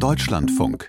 Deutschlandfunk.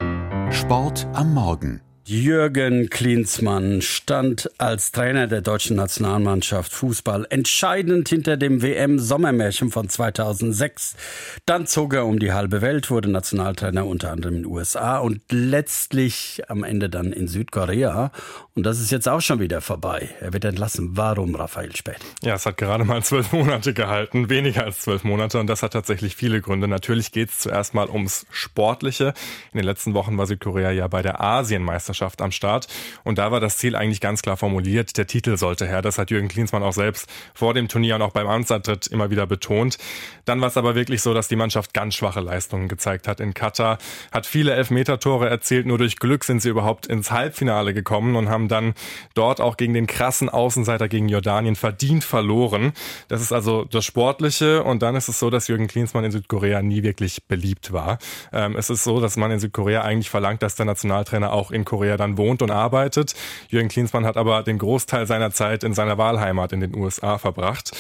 Sport am Morgen. Jürgen Klinsmann stand als Trainer der deutschen Nationalmannschaft Fußball entscheidend hinter dem WM-Sommermärchen von 2006. Dann zog er um die halbe Welt, wurde Nationaltrainer unter anderem in den USA und letztlich am Ende dann in Südkorea. Und das ist jetzt auch schon wieder vorbei. Er wird entlassen. Warum, Raphael Spät? Ja, es hat gerade mal zwölf Monate gehalten, weniger als zwölf Monate. Und das hat tatsächlich viele Gründe. Natürlich geht es zuerst mal ums Sportliche. In den letzten Wochen war Südkorea ja bei der Asienmeisterschaft Weltmeisterschaft am Start. Und da war das Ziel eigentlich ganz klar formuliert. Der Titel sollte her. Das hat Jürgen Klinsmann auch selbst vor dem Turnier und auch beim Amtsantritt immer wieder betont. Dann war es aber wirklich so, dass die Mannschaft ganz schwache Leistungen gezeigt hat in Katar, hat viele Elfmeter-Tore erzielt. Nur durch Glück sind sie überhaupt ins Halbfinale gekommen und haben dann dort auch gegen den krassen Außenseiter gegen Jordanien verdient verloren. Das ist also das Sportliche. Und dann ist es so, dass Jürgen Klinsmann in Südkorea nie wirklich beliebt war. Ähm, es ist so, dass man in Südkorea eigentlich verlangt, dass der Nationaltrainer auch in Korea Südkorea dann wohnt und arbeitet. Jürgen Klinsmann hat aber den Großteil seiner Zeit in seiner Wahlheimat in den USA verbracht.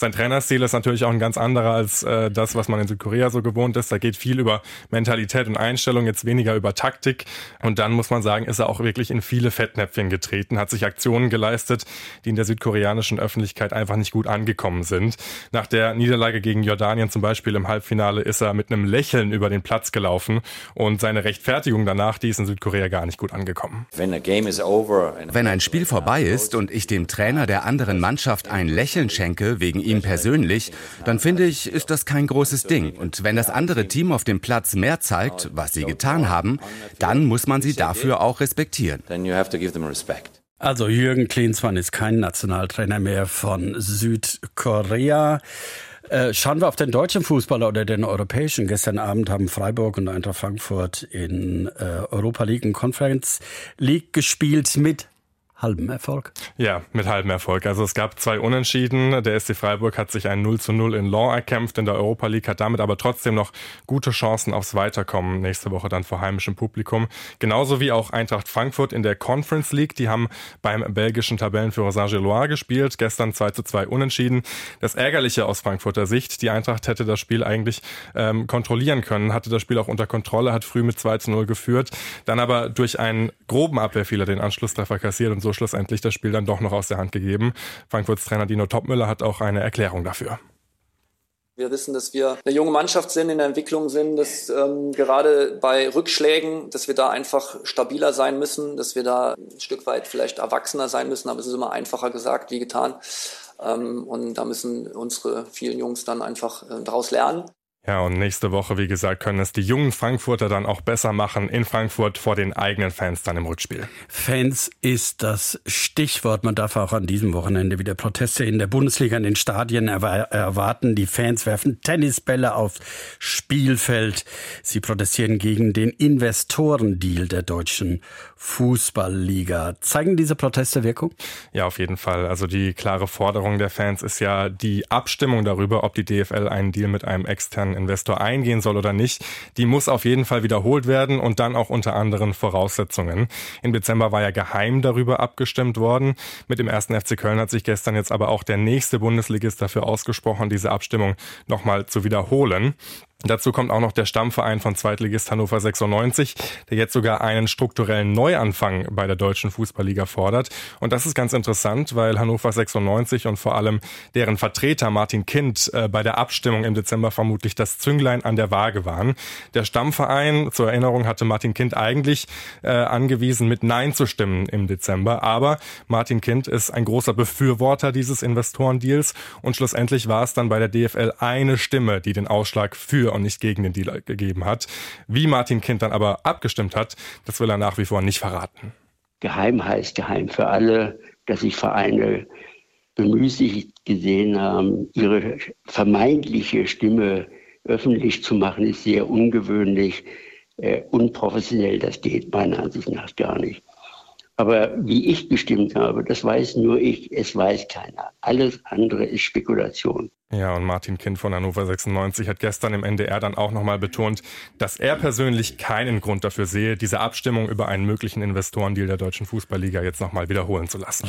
Sein Trainerstil ist natürlich auch ein ganz anderer als äh, das, was man in Südkorea so gewohnt ist. Da geht viel über Mentalität und Einstellung, jetzt weniger über Taktik. Und dann muss man sagen, ist er auch wirklich in viele Fettnäpfchen getreten, hat sich Aktionen geleistet, die in der südkoreanischen Öffentlichkeit einfach nicht gut angekommen sind. Nach der Niederlage gegen Jordanien zum Beispiel im Halbfinale ist er mit einem Lächeln über den Platz gelaufen und seine Rechtfertigung danach, die ist in Südkorea gar nicht gut angekommen. Wenn ein Spiel vorbei ist und ich dem Trainer der anderen Mannschaft ein Lächeln schenke wegen ihm persönlich, dann finde ich, ist das kein großes Ding. Und wenn das andere Team auf dem Platz mehr zeigt, was sie getan haben, dann muss man sie dafür auch respektieren. Also Jürgen Klinsmann ist kein Nationaltrainer mehr von Südkorea. Äh, schauen wir auf den deutschen Fußball oder den europäischen. Gestern Abend haben Freiburg und Eintracht Frankfurt in äh, Europa League und Conference League gespielt mit halbem Erfolg. Ja, mit halbem Erfolg. Also es gab zwei Unentschieden. Der SC Freiburg hat sich ein 0 zu 0 in Law erkämpft in der Europa League, hat damit aber trotzdem noch gute Chancen aufs Weiterkommen nächste Woche dann vor heimischem Publikum. Genauso wie auch Eintracht Frankfurt in der Conference League. Die haben beim belgischen Tabellenführer Saint-Gilloise gespielt. Gestern 2 zu 2 Unentschieden. Das Ärgerliche aus Frankfurter Sicht, die Eintracht hätte das Spiel eigentlich ähm, kontrollieren können, hatte das Spiel auch unter Kontrolle, hat früh mit 2 zu 0 geführt, dann aber durch einen groben Abwehrfehler den Anschlusstreffer kassiert und so so schlussendlich das Spiel dann doch noch aus der Hand gegeben. Frankfurts Trainer Dino Topmüller hat auch eine Erklärung dafür. Wir wissen, dass wir eine junge Mannschaft sind, in der Entwicklung sind, dass ähm, gerade bei Rückschlägen, dass wir da einfach stabiler sein müssen, dass wir da ein Stück weit vielleicht erwachsener sein müssen, aber es ist immer einfacher gesagt wie getan. Ähm, und da müssen unsere vielen Jungs dann einfach äh, daraus lernen. Ja, und nächste Woche, wie gesagt, können es die jungen Frankfurter dann auch besser machen in Frankfurt vor den eigenen Fans dann im Rückspiel. Fans ist das Stichwort. Man darf auch an diesem Wochenende wieder Proteste in der Bundesliga in den Stadien erwarten. Die Fans werfen Tennisbälle aufs Spielfeld. Sie protestieren gegen den Investorendeal der deutschen Fußballliga. Zeigen diese Proteste Wirkung? Ja, auf jeden Fall. Also die klare Forderung der Fans ist ja die Abstimmung darüber, ob die DFL einen Deal mit einem externen Investor eingehen soll oder nicht, die muss auf jeden Fall wiederholt werden und dann auch unter anderen Voraussetzungen. Im Dezember war ja geheim darüber abgestimmt worden. Mit dem ersten FC Köln hat sich gestern jetzt aber auch der nächste Bundesligist dafür ausgesprochen, diese Abstimmung nochmal zu wiederholen. Dazu kommt auch noch der Stammverein von Zweitligist Hannover 96, der jetzt sogar einen strukturellen Neuanfang bei der deutschen Fußballliga fordert. Und das ist ganz interessant, weil Hannover 96 und vor allem deren Vertreter Martin Kind äh, bei der Abstimmung im Dezember vermutlich das Zünglein an der Waage waren. Der Stammverein, zur Erinnerung, hatte Martin Kind eigentlich äh, angewiesen, mit Nein zu stimmen im Dezember. Aber Martin Kind ist ein großer Befürworter dieses Investorendeals und schlussendlich war es dann bei der DFL eine Stimme, die den Ausschlag für für und nicht gegen den Deal gegeben hat. Wie Martin Kind dann aber abgestimmt hat, das will er nach wie vor nicht verraten. Geheim heißt geheim für alle, dass sich Vereine bemüßigt gesehen haben, ihre vermeintliche Stimme öffentlich zu machen, ist sehr ungewöhnlich, äh, unprofessionell. Das geht meiner Ansicht nach gar nicht. Aber wie ich gestimmt habe, das weiß nur ich, es weiß keiner. Alles andere ist Spekulation. Ja, und Martin Kind von Hannover 96 hat gestern im NDR dann auch nochmal betont, dass er persönlich keinen Grund dafür sehe, diese Abstimmung über einen möglichen Investorendeal der deutschen Fußballliga jetzt nochmal wiederholen zu lassen.